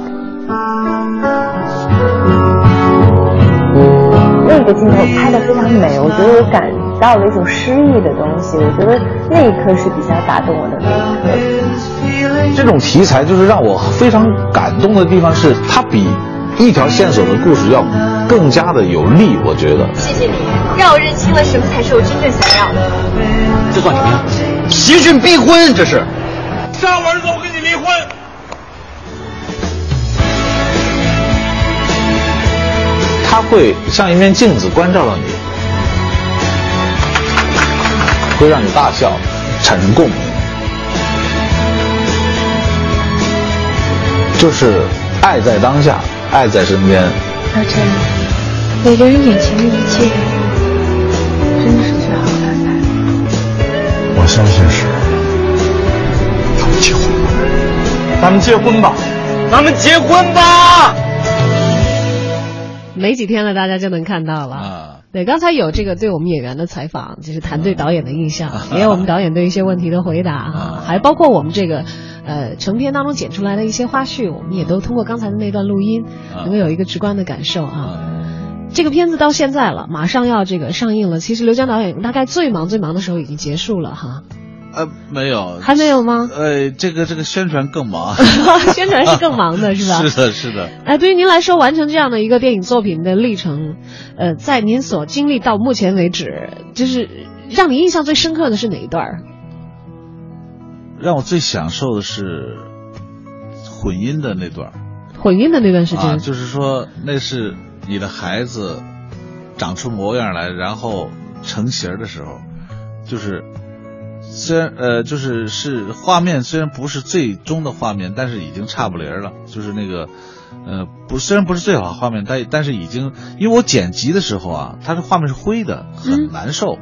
个镜头拍的非常美，我觉得我感到了一种诗意的东西。我觉得那一刻是比较打动我的那一刻。这种题材就是让我非常感动的地方是，它比一条线索的故事要更加的有力。我觉得。谢谢你，让我认清了什么才是我真正想要的。这算什么呀？刑讯逼婚，这是。上文说我跟你离婚。它会像一面镜子关照到你，会让你大笑，产生共鸣。就是爱在当下，爱在身边。老陈，每个人眼前的一切，真的是最好的安排。我相信是。他们结婚吧，咱们结婚吧，咱们结婚吧。没几天了，大家就能看到了。啊，对，刚才有这个对我们演员的采访，就是谈对导演的印象，也有我们导演对一些问题的回答啊，还包括我们这个呃成片当中剪出来的一些花絮，我们也都通过刚才的那段录音，能够有一个直观的感受啊。这个片子到现在了，马上要这个上映了。其实刘江导演大概最忙最忙的时候已经结束了哈。呃，没有，还没有吗？呃，这个这个宣传更忙，*laughs* *laughs* 宣传是更忙的，是吧？是的，是的。哎，对于您来说，完成这样的一个电影作品的历程，呃，在您所经历到目前为止，就是让你印象最深刻的是哪一段？让我最享受的是混音的那段。混音的那段时间，啊，就是说，那是你的孩子长出模样来，然后成型的时候，就是。虽然呃，就是是画面虽然不是最终的画面，但是已经差不离儿了。就是那个，呃，不，虽然不是最好的画面，但但是已经，因为我剪辑的时候啊，它的画面是灰的，很难受，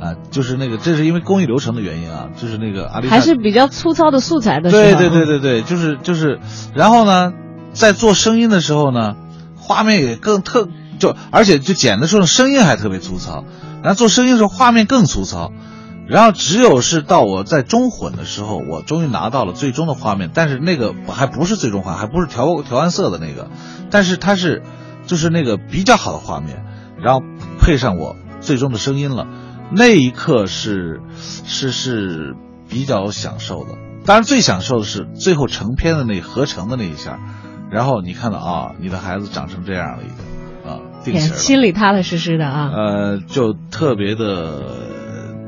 啊，就是那个，这是因为工艺流程的原因啊，就是那个还是比较粗糙的素材的，对对对对对，就是就是，然后呢，在做声音的时候呢，画面也更特，就而且就剪的时候声音还特别粗糙，然后做声音的时候画面更粗糙。然后只有是到我在中混的时候，我终于拿到了最终的画面，但是那个还不是最终画，还不是调调完色的那个，但是它是，就是那个比较好的画面，然后配上我最终的声音了，那一刻是是是比较享受的。当然最享受的是最后成片的那合成的那一下，然后你看到啊，你的孩子长成这样了，已经啊，定，心里踏踏实实的啊，呃，就特别的。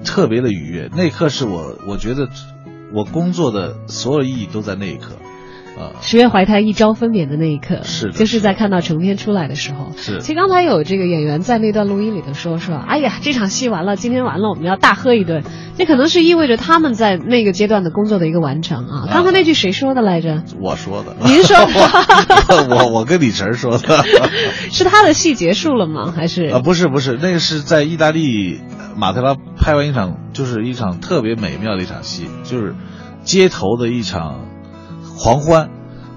特别的愉悦，那一刻是我我觉得我工作的所有意义都在那一刻，啊，十月怀胎一朝分娩的那一刻，是就是在看到成片出来的时候。是，其实刚才有这个演员在那段录音里头说说，哎呀，这场戏完了，今天完了，我们要大喝一顿。那可能是意味着他们在那个阶段的工作的一个完成啊。刚才那句谁说的来着？我说的。您说的？*laughs* 我我跟李晨说的。*laughs* 是他的戏结束了吗？还是？啊，不是不是，那个是在意大利。马特拉拍完一场，就是一场特别美妙的一场戏，就是街头的一场狂欢，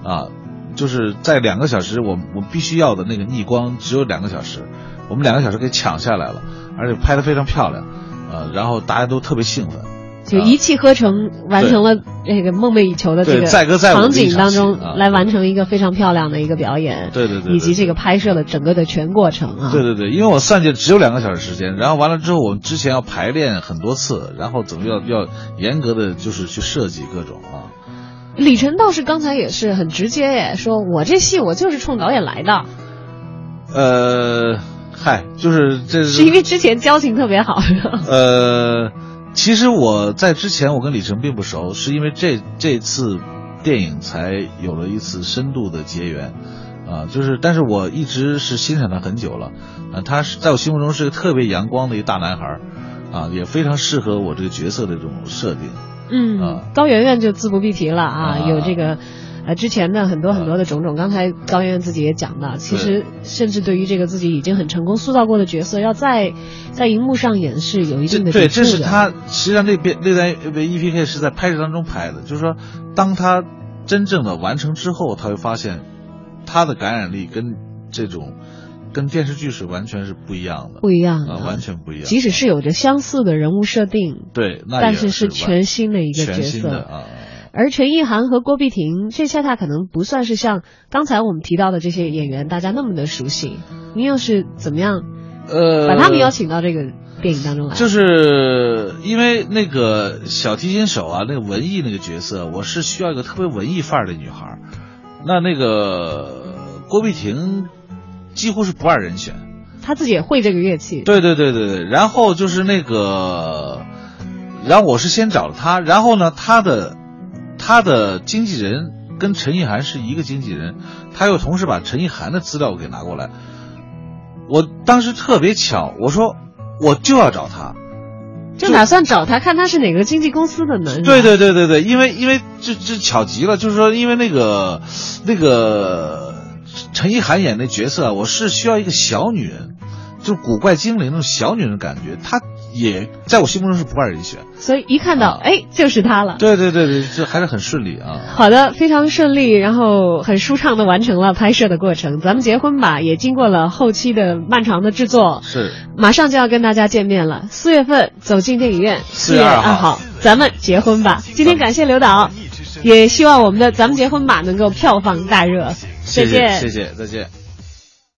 啊，就是在两个小时，我我必须要的那个逆光只有两个小时，我们两个小时给抢下来了，而且拍的非常漂亮，呃，然后大家都特别兴奋。就一气呵成完成了那个梦寐以求的这个场景当中，来完成一个非常漂亮的一个表演，对对对，以及这个拍摄的整个的全过程啊。对对对，因为我算计只有两个小时时间，然后完了之后，我们之前要排练很多次，然后怎么要要严格的就是去设计各种啊。李晨倒是刚才也是很直接耶，说我这戏我就是冲导演来的。呃，嗨，就是这是因为之前交情特别好，呃。其实我在之前我跟李晨并不熟，是因为这这次电影才有了一次深度的结缘，啊，就是但是我一直是欣赏他很久了，啊，他是在我心目中是个特别阳光的一个大男孩，啊，也非常适合我这个角色的这种设定。嗯，高圆圆就自不必提了啊，啊。有这个。呃，之前的很多很多的种种，刚才高圆圆自己也讲了，其实甚至对于这个自己已经很成功塑造过的角色，要在在荧幕上演示有一定的对，这是他实际上那边那段 EPK 是在拍摄当中拍的，就是说当他真正的完成之后，他会发现他的感染力跟这种跟电视剧是完全是不一样的，不一样啊，完全不一样。即使是有着相似的人物设定，对，那但是是全新的一个角色啊。而陈意涵和郭碧婷，这恰恰可能不算是像刚才我们提到的这些演员，大家那么的熟悉。您又是怎么样，呃，把他们邀请到这个电影当中来？就是因为那个小提琴手啊，那个文艺那个角色，我是需要一个特别文艺范儿的女孩。那那个郭碧婷几乎是不二人选，他自己也会这个乐器。对对对对对，然后就是那个，然后我是先找了他，然后呢，他的。他的经纪人跟陈意涵是一个经纪人，他又同时把陈意涵的资料给拿过来。我当时特别巧，我说我就要找他，就打算找他，看他是哪个经纪公司的呢？对对对对对，因为因为这这巧极了，就是说因为那个那个陈意涵演那角色，我是需要一个小女人，就是古怪精灵那种小女人感觉，她。也在我心目中是不二人选，所以一看到，哎，就是她了。对对对对，这还是很顺利啊。好的，非常顺利，然后很舒畅的完成了拍摄的过程。咱们结婚吧，也经过了后期的漫长的制作，是马上就要跟大家见面了。四月份走进电影院，四月二号，咱们结婚吧。今天感谢刘导，也希望我们的咱们结婚吧能够票房大热。再见，谢谢，再见。